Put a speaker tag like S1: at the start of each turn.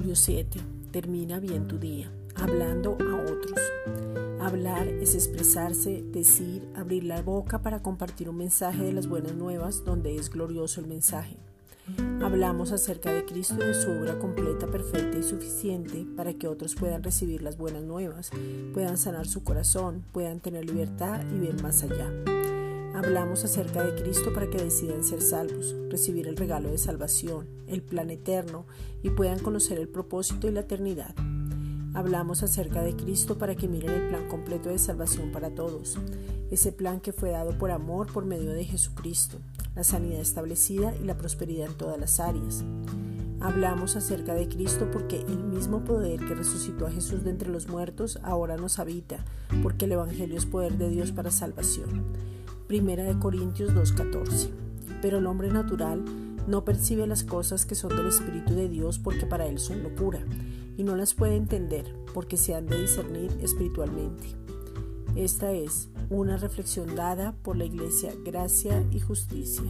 S1: 7. Termina bien tu día, hablando a otros. Hablar es expresarse, decir, abrir la boca para compartir un mensaje de las buenas nuevas donde es glorioso el mensaje. Hablamos acerca de Cristo y de su obra completa, perfecta y suficiente para que otros puedan recibir las buenas nuevas, puedan sanar su corazón, puedan tener libertad y ver más allá. Hablamos acerca de Cristo para que decidan ser salvos, recibir el regalo de salvación, el plan eterno y puedan conocer el propósito y la eternidad. Hablamos acerca de Cristo para que miren el plan completo de salvación para todos, ese plan que fue dado por amor por medio de Jesucristo, la sanidad establecida y la prosperidad en todas las áreas. Hablamos acerca de Cristo porque el mismo poder que resucitó a Jesús de entre los muertos ahora nos habita, porque el Evangelio es poder de Dios para salvación. Primera de Corintios 2.14. Pero el hombre natural no percibe las cosas que son del Espíritu de Dios porque para él son locura, y no las puede entender porque se han de discernir espiritualmente. Esta es una reflexión dada por la Iglesia Gracia y Justicia.